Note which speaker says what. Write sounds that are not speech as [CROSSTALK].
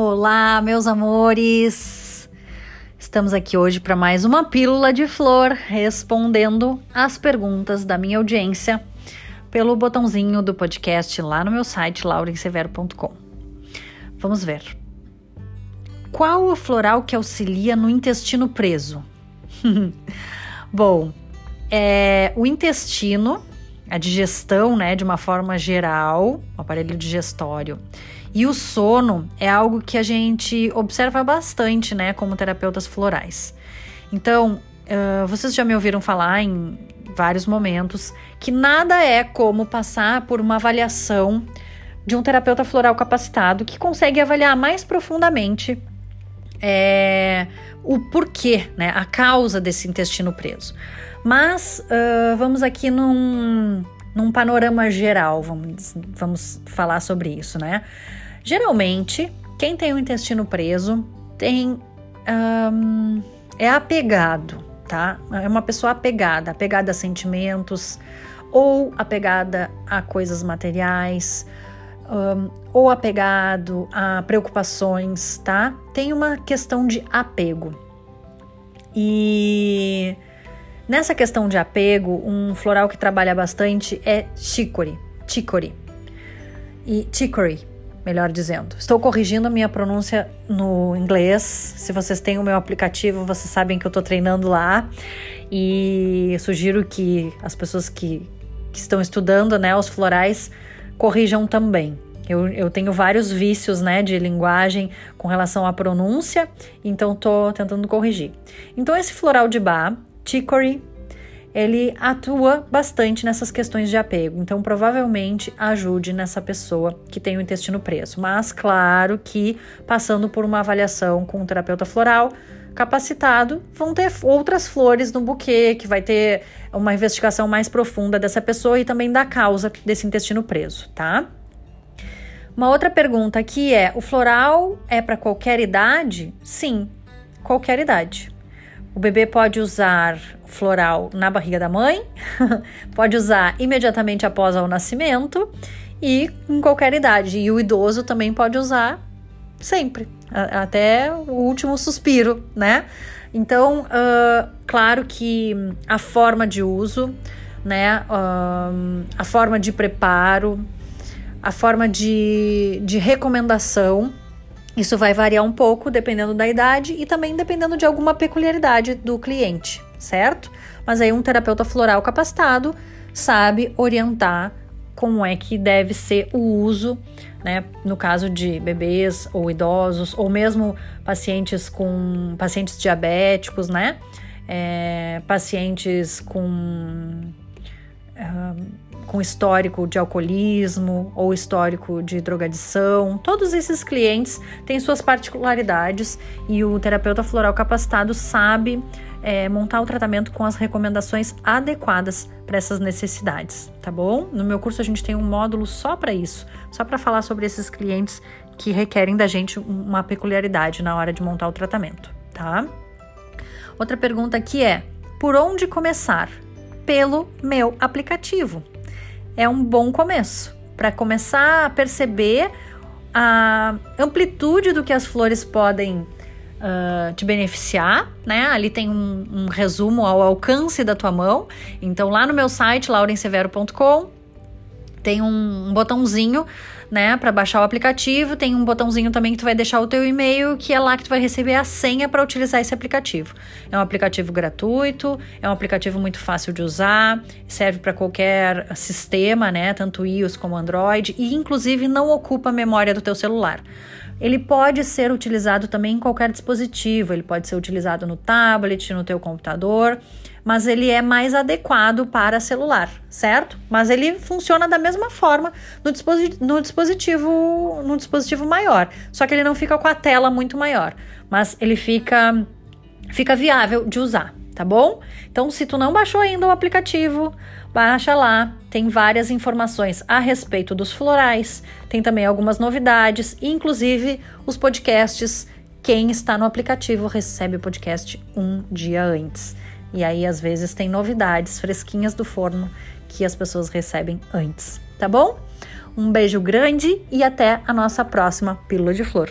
Speaker 1: Olá, meus amores! Estamos aqui hoje para mais uma pílula de flor, respondendo as perguntas da minha audiência pelo botãozinho do podcast lá no meu site laurensevero.com. Vamos ver. Qual o floral que auxilia no intestino preso? [LAUGHS] Bom, é, o intestino, a digestão, né, de uma forma geral, o aparelho digestório, e o sono é algo que a gente observa bastante, né, como terapeutas florais. Então, uh, vocês já me ouviram falar em vários momentos que nada é como passar por uma avaliação de um terapeuta floral capacitado que consegue avaliar mais profundamente é, o porquê, né, a causa desse intestino preso. Mas uh, vamos aqui num, num panorama geral, vamos, vamos falar sobre isso, né? Geralmente, quem tem o intestino preso tem. É apegado, tá? É uma pessoa apegada, apegada a sentimentos, ou apegada a coisas materiais, um, ou apegado a preocupações, tá? Tem uma questão de apego. E nessa questão de apego, um floral que trabalha bastante é chicory, chicory. E chicory, melhor dizendo. Estou corrigindo a minha pronúncia no inglês. Se vocês têm o meu aplicativo, vocês sabem que eu estou treinando lá. E sugiro que as pessoas que, que estão estudando né, os florais corrijam também. Eu, eu, tenho vários vícios né, de linguagem com relação à pronúncia, então estou tentando corrigir. Então, esse floral de Bach, chicory, ele atua bastante nessas questões de apego. Então, provavelmente ajude nessa pessoa que tem o intestino preso. Mas, claro que passando por uma avaliação com um terapeuta floral capacitado, vão ter outras flores no buquê, que vai ter uma investigação mais profunda dessa pessoa e também da causa desse intestino preso, tá? Uma outra pergunta aqui é: o floral é para qualquer idade? Sim, qualquer idade. O bebê pode usar floral na barriga da mãe, [LAUGHS] pode usar imediatamente após o nascimento e em qualquer idade. E o idoso também pode usar sempre, até o último suspiro, né? Então, uh, claro que a forma de uso, né, uh, a forma de preparo, a forma de, de recomendação isso vai variar um pouco dependendo da idade e também dependendo de alguma peculiaridade do cliente, certo? Mas aí um terapeuta floral capacitado sabe orientar como é que deve ser o uso, né? No caso de bebês ou idosos, ou mesmo pacientes com pacientes diabéticos, né? É, pacientes com com histórico de alcoolismo ou histórico de drogadição. Todos esses clientes têm suas particularidades e o terapeuta floral capacitado sabe é, montar o tratamento com as recomendações adequadas para essas necessidades, tá bom? No meu curso a gente tem um módulo só para isso, só para falar sobre esses clientes que requerem da gente uma peculiaridade na hora de montar o tratamento, tá? Outra pergunta aqui é: por onde começar? Pelo meu aplicativo é um bom começo para começar a perceber a amplitude do que as flores podem uh, te beneficiar, né? Ali tem um, um, resumo ao alcance da tua mão. Então, lá no meu site, laurensevero.com, tem um, botãozinho né, para baixar o aplicativo, tem um botãozinho também que tu vai deixar o teu e-mail, que é lá que tu vai receber a senha para utilizar esse aplicativo. É um aplicativo gratuito, é um aplicativo muito fácil de usar, serve para qualquer sistema, né, tanto iOS como Android, e inclusive não ocupa a memória do teu celular. Ele pode ser utilizado também em qualquer dispositivo, ele pode ser utilizado no tablet, no teu computador mas ele é mais adequado para celular, certo? Mas ele funciona da mesma forma no, dispositivo, no dispositivo, no dispositivo maior, só que ele não fica com a tela muito maior, mas ele fica fica viável de usar, tá bom? Então, se tu não baixou ainda o aplicativo, baixa lá, tem várias informações a respeito dos florais, tem também algumas novidades, inclusive os podcasts. Quem está no aplicativo recebe o podcast um dia antes. E aí, às vezes, tem novidades fresquinhas do forno que as pessoas recebem antes, tá bom? Um beijo grande e até a nossa próxima Pílula de Flor.